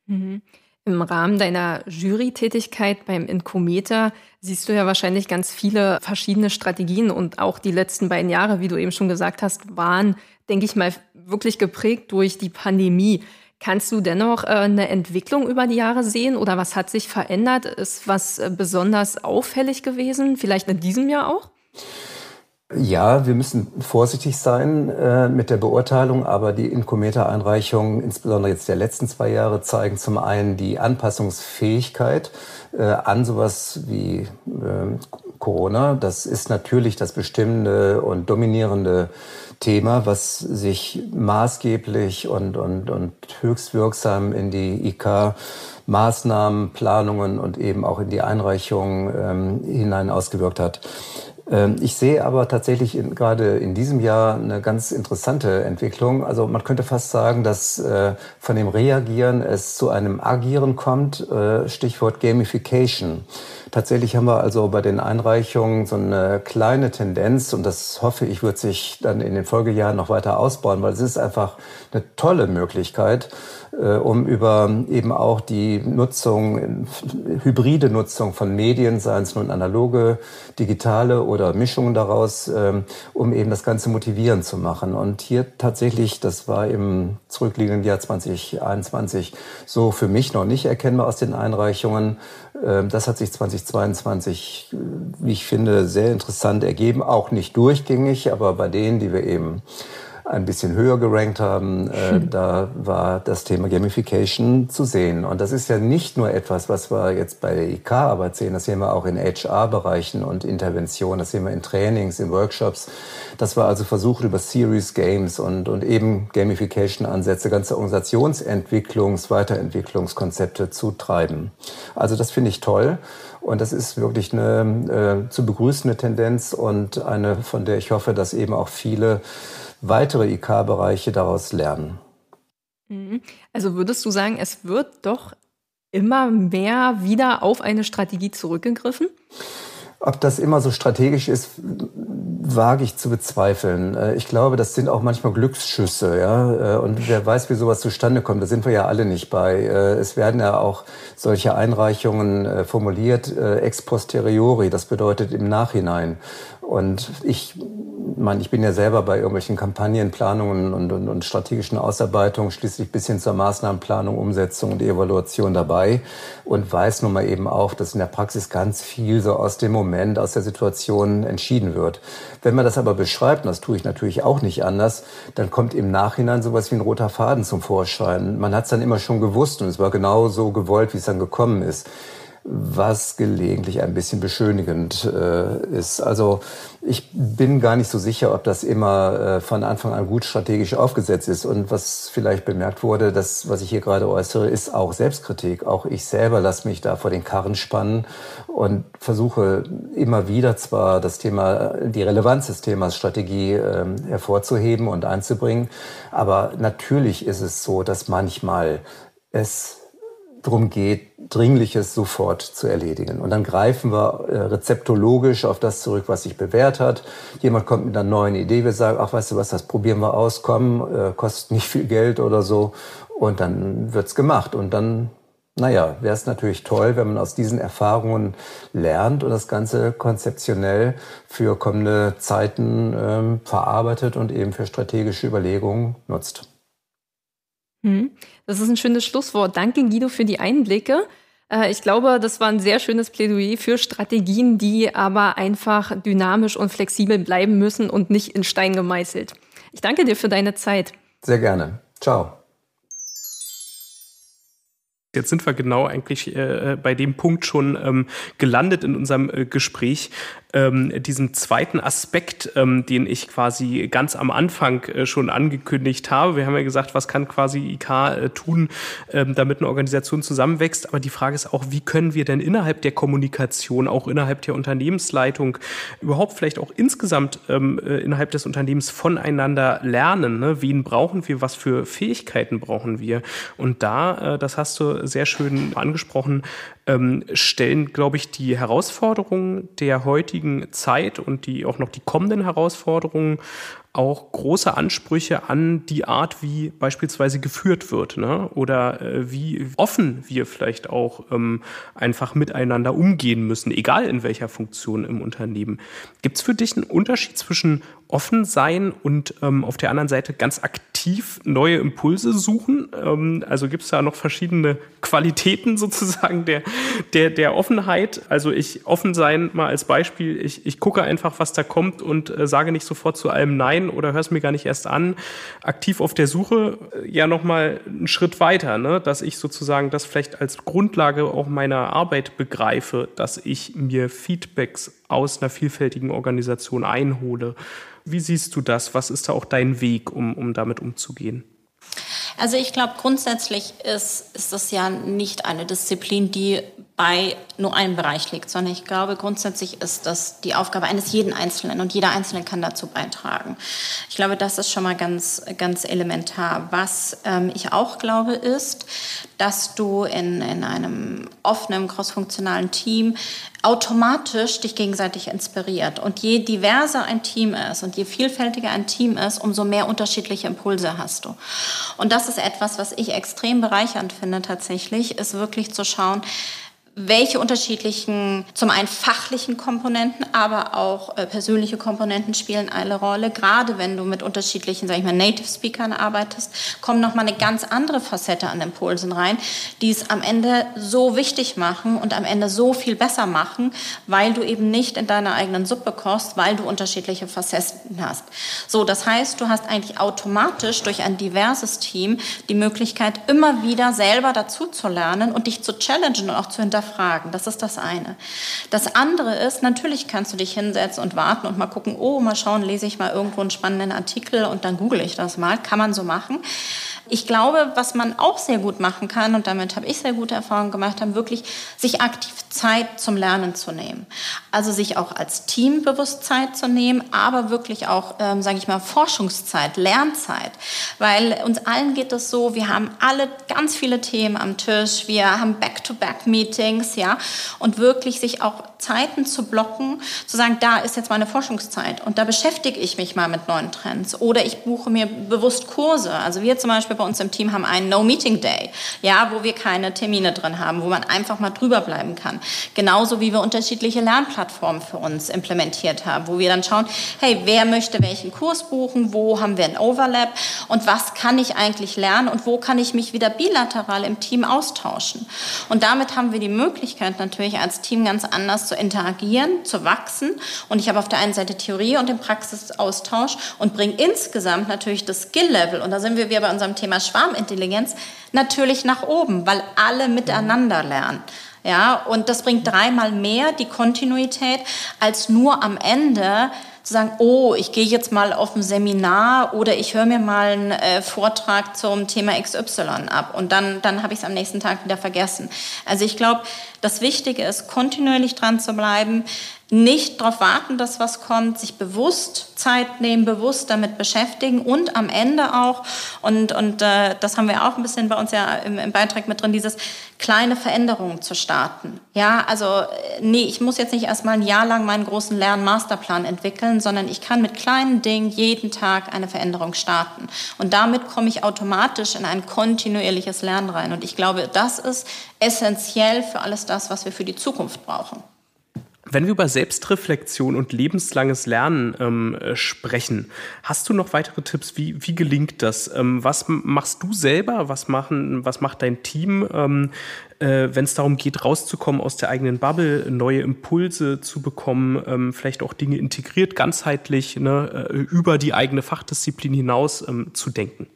Mhm. Im Rahmen deiner Jury-Tätigkeit beim Inkometer siehst du ja wahrscheinlich ganz viele verschiedene Strategien und auch die letzten beiden Jahre, wie du eben schon gesagt hast, waren, denke ich mal, wirklich geprägt durch die Pandemie. Kannst du dennoch äh, eine Entwicklung über die Jahre sehen oder was hat sich verändert? Ist was äh, besonders auffällig gewesen? Vielleicht in diesem Jahr auch? Ja, wir müssen vorsichtig sein äh, mit der Beurteilung, aber die Incometer-Einreichungen, insbesondere jetzt der letzten zwei Jahre, zeigen zum einen die Anpassungsfähigkeit äh, an sowas wie äh, Corona. Das ist natürlich das bestimmende und dominierende Thema, was sich maßgeblich und, und, und höchst wirksam in die IK Maßnahmen, Planungen und eben auch in die Einreichungen ähm, hinein ausgewirkt hat. Ähm, ich sehe aber tatsächlich in, gerade in diesem Jahr eine ganz interessante Entwicklung. Also man könnte fast sagen, dass äh, von dem Reagieren es zu einem Agieren kommt. Äh, Stichwort Gamification. Tatsächlich haben wir also bei den Einreichungen so eine kleine Tendenz und das hoffe ich wird sich dann in den Folgejahren noch weiter ausbauen, weil es ist einfach eine tolle Möglichkeit, um über eben auch die Nutzung, hybride Nutzung von Medien, seien es nun analoge, digitale oder Mischungen daraus, ähm, um eben das Ganze motivierend zu machen. Und hier tatsächlich, das war im zurückliegenden Jahr 2021 so für mich noch nicht erkennbar aus den Einreichungen. Ähm, das hat sich 2022, wie ich finde, sehr interessant ergeben. Auch nicht durchgängig, aber bei denen, die wir eben ein bisschen höher gerankt haben, äh, da war das Thema Gamification zu sehen. Und das ist ja nicht nur etwas, was wir jetzt bei der IK-Arbeit sehen, das sehen wir auch in HR-Bereichen und Interventionen, das sehen wir in Trainings, in Workshops. Das war also versucht über Series Games und, und eben Gamification-Ansätze, ganze Organisationsentwicklungs-, Weiterentwicklungskonzepte zu treiben. Also das finde ich toll. Und das ist wirklich eine äh, zu begrüßende Tendenz und eine, von der ich hoffe, dass eben auch viele weitere IK-Bereiche daraus lernen. Mhm. Also würdest du sagen, es wird doch immer mehr wieder auf eine Strategie zurückgegriffen? Ob das immer so strategisch ist, wage ich zu bezweifeln. Äh, ich glaube, das sind auch manchmal Glücksschüsse, ja. Äh, und wer weiß, wie sowas zustande kommt, da sind wir ja alle nicht bei. Äh, es werden ja auch solche Einreichungen formuliert ex posteriori. Das bedeutet im Nachhinein. Und ich meine, ich bin ja selber bei irgendwelchen Kampagnenplanungen und, und, und strategischen Ausarbeitungen, schließlich bis hin zur Maßnahmenplanung, Umsetzung und Evaluation dabei und weiß nun mal eben auch, dass in der Praxis ganz viel so aus dem Moment, aus der Situation entschieden wird. Wenn man das aber beschreibt, und das tue ich natürlich auch nicht anders, dann kommt im Nachhinein sowas wie ein roter Faden zum Vorschein. Man hat es dann immer schon gewusst und es war genau so gewollt, wie es dann gekommen ist was gelegentlich ein bisschen beschönigend äh, ist. Also ich bin gar nicht so sicher, ob das immer äh, von Anfang an gut strategisch aufgesetzt ist. Und was vielleicht bemerkt wurde, das, was ich hier gerade äußere, ist auch Selbstkritik. Auch ich selber lasse mich da vor den Karren spannen und versuche immer wieder zwar das Thema, die Relevanz des Themas Strategie äh, hervorzuheben und einzubringen, aber natürlich ist es so, dass manchmal es darum geht, Dringliches sofort zu erledigen. Und dann greifen wir äh, rezeptologisch auf das zurück, was sich bewährt hat. Jemand kommt mit einer neuen Idee, wir sagen, ach, weißt du was, das probieren wir aus, komm, äh, kostet nicht viel Geld oder so. Und dann wird's gemacht. Und dann Naja, wäre es natürlich toll, wenn man aus diesen Erfahrungen lernt und das Ganze konzeptionell für kommende Zeiten ähm, verarbeitet und eben für strategische Überlegungen nutzt. Hm, das ist ein schönes Schlusswort. Danke, Guido, für die Einblicke. Äh, ich glaube, das war ein sehr schönes Plädoyer für Strategien, die aber einfach dynamisch und flexibel bleiben müssen und nicht in Stein gemeißelt. Ich danke dir für deine Zeit. Sehr gerne. Ciao. Jetzt sind wir genau eigentlich äh, bei dem Punkt schon ähm, gelandet in unserem äh, Gespräch, ähm, diesem zweiten Aspekt, ähm, den ich quasi ganz am Anfang äh, schon angekündigt habe. Wir haben ja gesagt, was kann quasi IK äh, tun, ähm, damit eine Organisation zusammenwächst. Aber die Frage ist auch, wie können wir denn innerhalb der Kommunikation, auch innerhalb der Unternehmensleitung, überhaupt vielleicht auch insgesamt ähm, äh, innerhalb des Unternehmens voneinander lernen? Ne? Wen brauchen wir? Was für Fähigkeiten brauchen wir? Und da, äh, das hast du sehr schön angesprochen, ähm, stellen, glaube ich, die Herausforderungen der heutigen Zeit und die auch noch die kommenden Herausforderungen auch große Ansprüche an die Art, wie beispielsweise geführt wird, ne? oder äh, wie offen wir vielleicht auch ähm, einfach miteinander umgehen müssen, egal in welcher Funktion im Unternehmen. Gibt es für dich einen Unterschied zwischen offen sein und ähm, auf der anderen Seite ganz aktiv neue Impulse suchen? Ähm, also gibt es da noch verschiedene Qualitäten sozusagen der, der, der Offenheit? Also ich offen sein mal als Beispiel, ich, ich gucke einfach, was da kommt und äh, sage nicht sofort zu allem Nein oder höre es mir gar nicht erst an. Aktiv auf der Suche äh, ja nochmal einen Schritt weiter, ne? dass ich sozusagen das vielleicht als Grundlage auch meiner Arbeit begreife, dass ich mir Feedbacks aus einer vielfältigen Organisation einhole. Wie siehst du das? Was ist da auch dein Weg, um, um damit umzugehen? Also ich glaube, grundsätzlich ist, ist das ja nicht eine Disziplin, die bei nur einem Bereich liegt, sondern ich glaube, grundsätzlich ist das die Aufgabe eines jeden Einzelnen und jeder Einzelne kann dazu beitragen. Ich glaube, das ist schon mal ganz, ganz elementar. Was ähm, ich auch glaube, ist, dass du in, in einem offenen, crossfunktionalen Team automatisch dich gegenseitig inspiriert. Und je diverser ein Team ist und je vielfältiger ein Team ist, umso mehr unterschiedliche Impulse hast du. Und das ist etwas, was ich extrem bereichernd finde tatsächlich, ist wirklich zu schauen, welche unterschiedlichen, zum einen fachlichen Komponenten, aber auch äh, persönliche Komponenten spielen eine Rolle. Gerade wenn du mit unterschiedlichen, sag ich mal, Native Speakern arbeitest, kommen nochmal eine ganz andere Facette an Impulsen rein, die es am Ende so wichtig machen und am Ende so viel besser machen, weil du eben nicht in deiner eigenen Suppe kochst, weil du unterschiedliche Facetten hast. So, das heißt, du hast eigentlich automatisch durch ein diverses Team die Möglichkeit, immer wieder selber dazu zu lernen und dich zu challengen und auch zu hinterfragen hinterfragen. Das ist das eine. Das andere ist, natürlich kannst du dich hinsetzen und warten und mal gucken, oh, mal schauen, lese ich mal irgendwo einen spannenden Artikel und dann google ich das mal. Kann man so machen. Ich glaube, was man auch sehr gut machen kann, und damit habe ich sehr gute Erfahrungen gemacht, haben wirklich sich aktiv Zeit zum Lernen zu nehmen. Also sich auch als Team bewusst Zeit zu nehmen, aber wirklich auch, ähm, sage ich mal, Forschungszeit, Lernzeit. Weil uns allen geht es so, wir haben alle ganz viele Themen am Tisch, wir haben Back-to-Back-Meetings, ja, und wirklich sich auch Zeiten zu blocken, zu sagen, da ist jetzt meine Forschungszeit und da beschäftige ich mich mal mit neuen Trends oder ich buche mir bewusst Kurse. Also wir zum Beispiel bei uns im Team haben einen No-Meeting-Day, ja, wo wir keine Termine drin haben, wo man einfach mal drüber bleiben kann. Genauso wie wir unterschiedliche Lernplattformen für uns implementiert haben, wo wir dann schauen, hey, wer möchte welchen Kurs buchen, wo haben wir ein Overlap und was kann ich eigentlich lernen und wo kann ich mich wieder bilateral im Team austauschen. Und damit haben wir die Möglichkeit natürlich als Team ganz anders zu interagieren, zu wachsen. Und ich habe auf der einen Seite Theorie und den Praxisaustausch und bringe insgesamt natürlich das Skill-Level, und da sind wir wieder bei unserem Thema Schwarmintelligenz, natürlich nach oben, weil alle miteinander lernen. Ja, und das bringt dreimal mehr die Kontinuität als nur am Ende zu sagen, oh, ich gehe jetzt mal auf ein Seminar oder ich höre mir mal einen äh, Vortrag zum Thema XY ab und dann, dann habe ich es am nächsten Tag wieder vergessen. Also ich glaube, Das Wichtige ist, kontinuierlich dran zu bleiben, nicht darauf warten, dass was kommt, sich bewusst Zeit nehmen, bewusst damit beschäftigen und am Ende auch, und, und äh, das haben wir auch ein bisschen bei uns ja im, im Beitrag mit drin, dieses kleine Veränderungen zu starten. Ja, also äh, nee, ich muss jetzt nicht erstmal ein Jahr lang meinen großen Lernmasterplan entwickeln, sondern ich kann mit kleinen Dingen jeden Tag eine Veränderung starten. Und damit komme ich automatisch in ein kontinuierliches Lernen rein. Und ich glaube, das ist essentiell für alles das, was wir für die Zukunft brauchen. Wenn wir über Selbstreflexion und lebenslanges Lernen ähm, äh, sprechen, hast du noch weitere Tipps? Wie, wie gelingt das? Ähm, was machst du selber? Was, machen, was macht dein Team, ähm, äh, wenn es darum geht, rauszukommen aus der eigenen Bubble, neue Impulse zu bekommen, ähm, vielleicht auch Dinge integriert, ganzheitlich, ne, äh, über die eigene Fachdisziplin hinaus ähm, zu denken?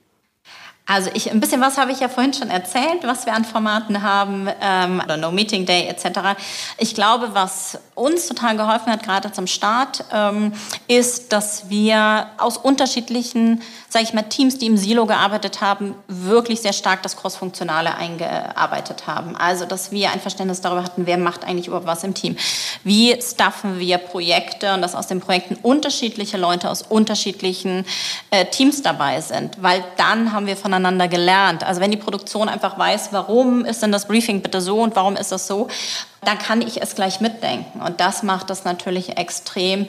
Also ich, ein bisschen was habe ich ja vorhin schon erzählt, was wir an Formaten haben, ähm, oder No Meeting Day etc. Ich glaube, was uns total geholfen hat, gerade zum Start, ähm, ist, dass wir aus unterschiedlichen, sage ich mal, Teams, die im Silo gearbeitet haben, wirklich sehr stark das Crossfunktionale eingearbeitet haben. Also, dass wir ein Verständnis darüber hatten, wer macht eigentlich überhaupt was im Team. Wie staffen wir Projekte und dass aus den Projekten unterschiedliche Leute aus unterschiedlichen äh, Teams dabei sind, weil dann haben wir von voneinander gelernt. Also wenn die Produktion einfach weiß, warum ist denn das Briefing bitte so und warum ist das so, dann kann ich es gleich mitdenken. Und das macht es natürlich extrem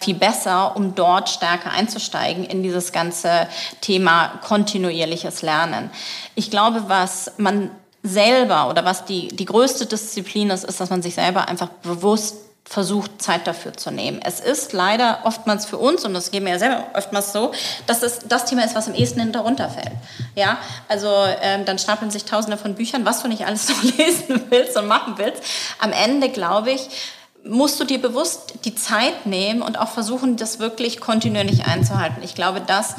viel besser, um dort stärker einzusteigen in dieses ganze Thema kontinuierliches Lernen. Ich glaube, was man selber oder was die, die größte Disziplin ist, ist, dass man sich selber einfach bewusst versucht, Zeit dafür zu nehmen. Es ist leider oftmals für uns, und das geht mir ja selber oftmals so, dass es das Thema ist, was am ehesten hinterunter fällt. Ja, also ähm, dann stapeln sich tausende von Büchern, was du nicht alles noch lesen willst und machen willst. Am Ende, glaube ich, musst du dir bewusst die Zeit nehmen und auch versuchen, das wirklich kontinuierlich einzuhalten. Ich glaube, das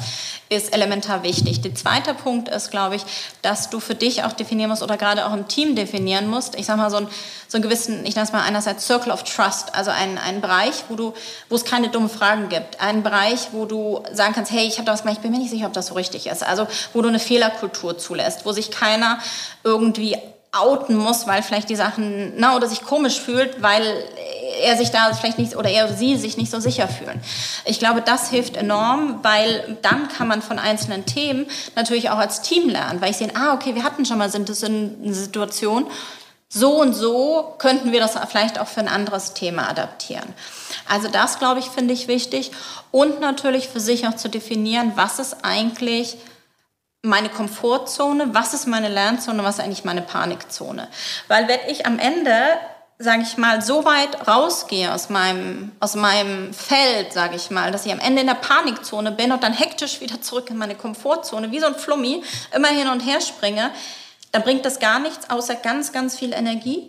ist elementar wichtig. Der zweite Punkt ist, glaube ich, dass du für dich auch definieren musst oder gerade auch im Team definieren musst. Ich sage mal so, ein, so einen gewissen, ich nenne es mal einerseits Circle of Trust, also einen, einen Bereich, wo du, wo es keine dummen Fragen gibt, einen Bereich, wo du sagen kannst, hey, ich habe da was gemacht, ich bin mir nicht sicher, ob das so richtig ist. Also wo du eine Fehlerkultur zulässt, wo sich keiner irgendwie outen muss, weil vielleicht die Sachen, na, oder sich komisch fühlt, weil er sich da vielleicht nicht oder er oder sie sich nicht so sicher fühlen. Ich glaube, das hilft enorm, weil dann kann man von einzelnen Themen natürlich auch als Team lernen, weil ich sehe, ah, okay, wir hatten schon mal eine Situation, so und so könnten wir das vielleicht auch für ein anderes Thema adaptieren. Also das, glaube ich, finde ich wichtig. Und natürlich für sich auch zu definieren, was ist eigentlich meine Komfortzone, was ist meine Lernzone, was ist eigentlich meine Panikzone. Weil wenn ich am Ende sage ich mal, so weit rausgehe aus meinem, aus meinem Feld, sage ich mal, dass ich am Ende in der Panikzone bin und dann hektisch wieder zurück in meine Komfortzone, wie so ein Flummi, immer hin und her springe, dann bringt das gar nichts, außer ganz, ganz viel Energie,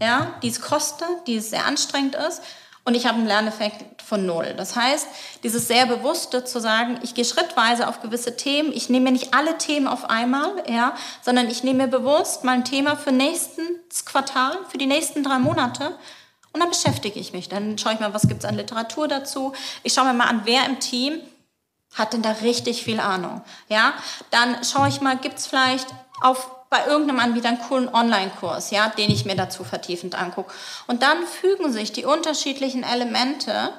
ja, die es kostet, die es sehr anstrengend ist und ich habe einen Lerneffekt von null. Das heißt, dieses sehr bewusste zu sagen, ich gehe schrittweise auf gewisse Themen, ich nehme mir nicht alle Themen auf einmal, ja, sondern ich nehme mir bewusst mal ein Thema für nächstes Quartal, für die nächsten drei Monate und dann beschäftige ich mich. Dann schaue ich mal, was gibt es an Literatur dazu. Ich schaue mir mal an, wer im Team hat denn da richtig viel Ahnung. Ja, dann schaue ich mal, gibt es vielleicht auf bei irgendeinem Anbieter einen coolen Online-Kurs, ja, den ich mir dazu vertiefend angucke. Und dann fügen sich die unterschiedlichen Elemente,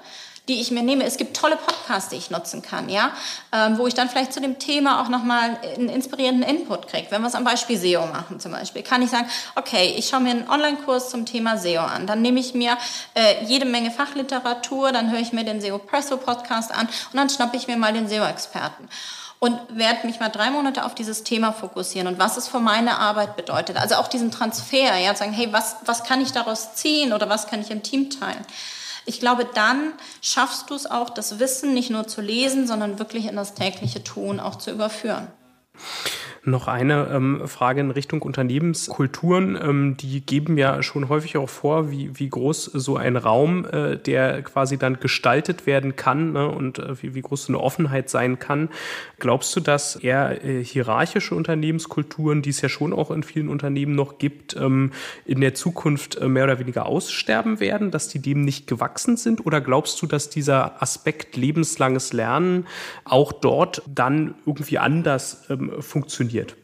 die ich mir nehme. Es gibt tolle Podcasts, die ich nutzen kann, ja, ähm, wo ich dann vielleicht zu dem Thema auch nochmal einen inspirierenden Input kriege. Wenn wir es am Beispiel SEO machen zum Beispiel, kann ich sagen, okay, ich schaue mir einen Online-Kurs zum Thema SEO an. Dann nehme ich mir äh, jede Menge Fachliteratur, dann höre ich mir den SEO Presso Podcast an und dann schnappe ich mir mal den SEO-Experten und werde mich mal drei Monate auf dieses Thema fokussieren und was es für meine Arbeit bedeutet. Also auch diesen Transfer, ja, sagen, hey, was, was kann ich daraus ziehen oder was kann ich im Team teilen? Ich glaube, dann schaffst du es auch, das Wissen nicht nur zu lesen, sondern wirklich in das tägliche Tun auch zu überführen. Noch eine ähm, Frage in Richtung Unternehmenskulturen. Ähm, die geben ja schon häufig auch vor, wie, wie groß so ein Raum, äh, der quasi dann gestaltet werden kann ne, und äh, wie, wie groß so eine Offenheit sein kann. Glaubst du, dass eher äh, hierarchische Unternehmenskulturen, die es ja schon auch in vielen Unternehmen noch gibt, ähm, in der Zukunft äh, mehr oder weniger aussterben werden, dass die dem nicht gewachsen sind? Oder glaubst du, dass dieser Aspekt lebenslanges Lernen auch dort dann irgendwie anders ähm, funktioniert?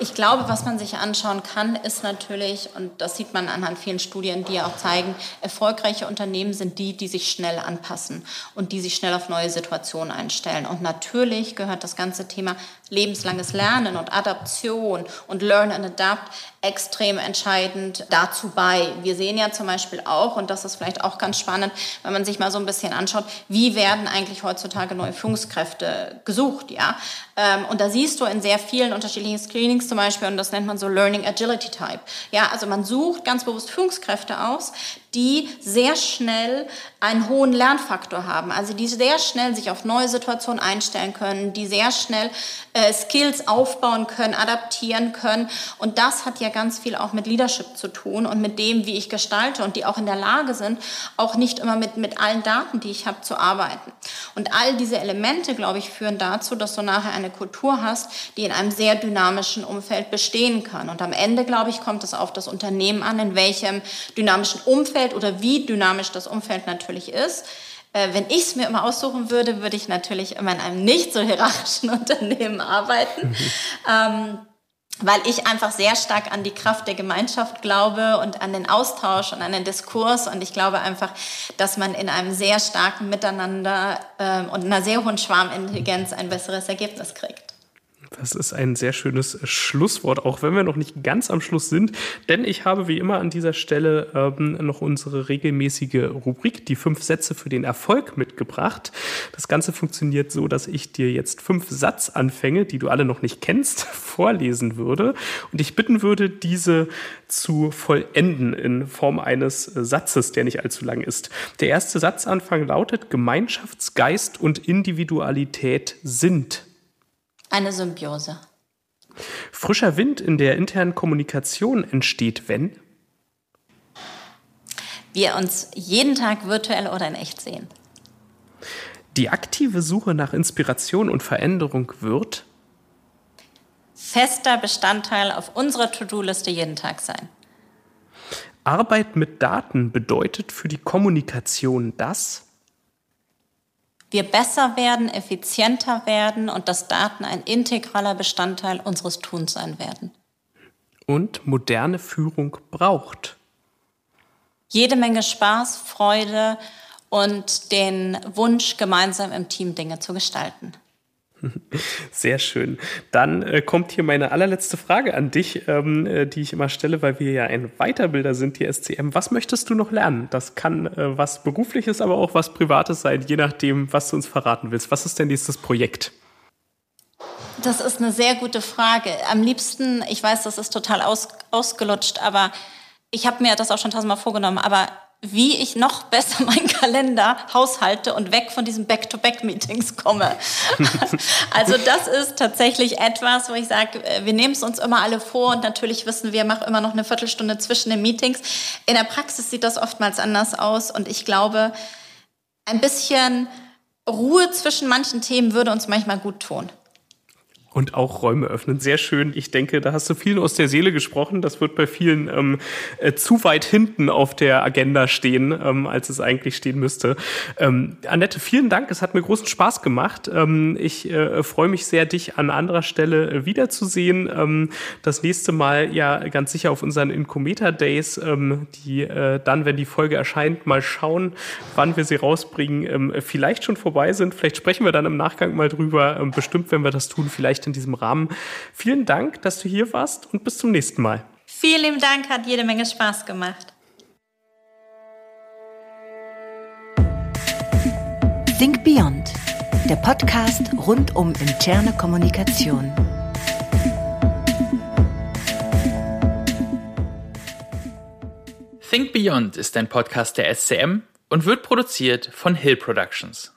Ich glaube, was man sich anschauen kann, ist natürlich, und das sieht man anhand vielen Studien, die ja auch zeigen, erfolgreiche Unternehmen sind die, die sich schnell anpassen und die sich schnell auf neue Situationen einstellen. Und natürlich gehört das ganze Thema lebenslanges Lernen und Adaption und Learn and Adapt extrem entscheidend dazu bei. Wir sehen ja zum Beispiel auch, und das ist vielleicht auch ganz spannend, wenn man sich mal so ein bisschen anschaut, wie werden eigentlich heutzutage neue Führungskräfte gesucht, ja? Ähm, und da siehst du in sehr vielen unterschiedlichen Screenings zum Beispiel, und das nennt man so Learning Agility Type. Ja, also man sucht ganz bewusst Führungskräfte aus, die sehr schnell einen hohen Lernfaktor haben, also die sehr schnell sich auf neue Situationen einstellen können, die sehr schnell äh, Skills aufbauen können, adaptieren können. Und das hat ja ganz viel auch mit Leadership zu tun und mit dem, wie ich gestalte und die auch in der Lage sind, auch nicht immer mit, mit allen Daten, die ich habe, zu arbeiten. Und all diese Elemente, glaube ich, führen dazu, dass du nachher eine Kultur hast, die in einem sehr dynamischen Umfeld bestehen kann. Und am Ende, glaube ich, kommt es auf das Unternehmen an, in welchem dynamischen Umfeld oder wie dynamisch das Umfeld natürlich ist. Äh, wenn ich es mir immer aussuchen würde, würde ich natürlich immer in einem nicht so hierarchischen Unternehmen arbeiten. Mhm. Ähm, weil ich einfach sehr stark an die Kraft der Gemeinschaft glaube und an den Austausch und an den Diskurs. Und ich glaube einfach, dass man in einem sehr starken Miteinander ähm, und einer sehr hohen Schwarmintelligenz ein besseres Ergebnis kriegt. Das ist ein sehr schönes Schlusswort, auch wenn wir noch nicht ganz am Schluss sind. Denn ich habe wie immer an dieser Stelle ähm, noch unsere regelmäßige Rubrik, die fünf Sätze für den Erfolg, mitgebracht. Das Ganze funktioniert so, dass ich dir jetzt fünf Satzanfänge, die du alle noch nicht kennst, vorlesen würde und ich bitten würde, diese zu vollenden in Form eines Satzes, der nicht allzu lang ist. Der erste Satzanfang lautet Gemeinschaftsgeist und Individualität sind eine Symbiose. Frischer Wind in der internen Kommunikation entsteht, wenn wir uns jeden Tag virtuell oder in echt sehen. Die aktive Suche nach Inspiration und Veränderung wird fester Bestandteil auf unserer To-Do-Liste jeden Tag sein. Arbeit mit Daten bedeutet für die Kommunikation das wir besser werden, effizienter werden und dass Daten ein integraler Bestandteil unseres Tuns sein werden. Und moderne Führung braucht. Jede Menge Spaß, Freude und den Wunsch, gemeinsam im Team Dinge zu gestalten. Sehr schön. Dann äh, kommt hier meine allerletzte Frage an dich, ähm, äh, die ich immer stelle, weil wir ja ein Weiterbilder sind, die SCM. Was möchtest du noch lernen? Das kann äh, was Berufliches, aber auch was Privates sein, je nachdem, was du uns verraten willst. Was ist dein nächstes Projekt? Das ist eine sehr gute Frage. Am liebsten, ich weiß, das ist total aus, ausgelutscht, aber ich habe mir das auch schon tausendmal vorgenommen, aber wie ich noch besser meinen Kalender haushalte und weg von diesen Back-to-Back-Meetings komme. also das ist tatsächlich etwas, wo ich sage, äh, wir nehmen es uns immer alle vor und natürlich wissen wir, machen immer noch eine Viertelstunde zwischen den Meetings. In der Praxis sieht das oftmals anders aus und ich glaube, ein bisschen Ruhe zwischen manchen Themen würde uns manchmal gut tun und auch Räume öffnen. Sehr schön. Ich denke, da hast du vielen aus der Seele gesprochen. Das wird bei vielen ähm, äh, zu weit hinten auf der Agenda stehen, ähm, als es eigentlich stehen müsste. Ähm, Annette, vielen Dank. Es hat mir großen Spaß gemacht. Ähm, ich äh, freue mich sehr, dich an anderer Stelle äh, wiederzusehen. Ähm, das nächste Mal ja ganz sicher auf unseren Incometer Days, ähm, die äh, dann, wenn die Folge erscheint, mal schauen, wann wir sie rausbringen, ähm, vielleicht schon vorbei sind. Vielleicht sprechen wir dann im Nachgang mal drüber. Ähm, bestimmt, wenn wir das tun, vielleicht in diesem Rahmen. Vielen Dank, dass du hier warst und bis zum nächsten Mal. Vielen Dank, hat jede Menge Spaß gemacht. Think Beyond, der Podcast rund um interne Kommunikation. Think Beyond ist ein Podcast der SCM und wird produziert von Hill Productions.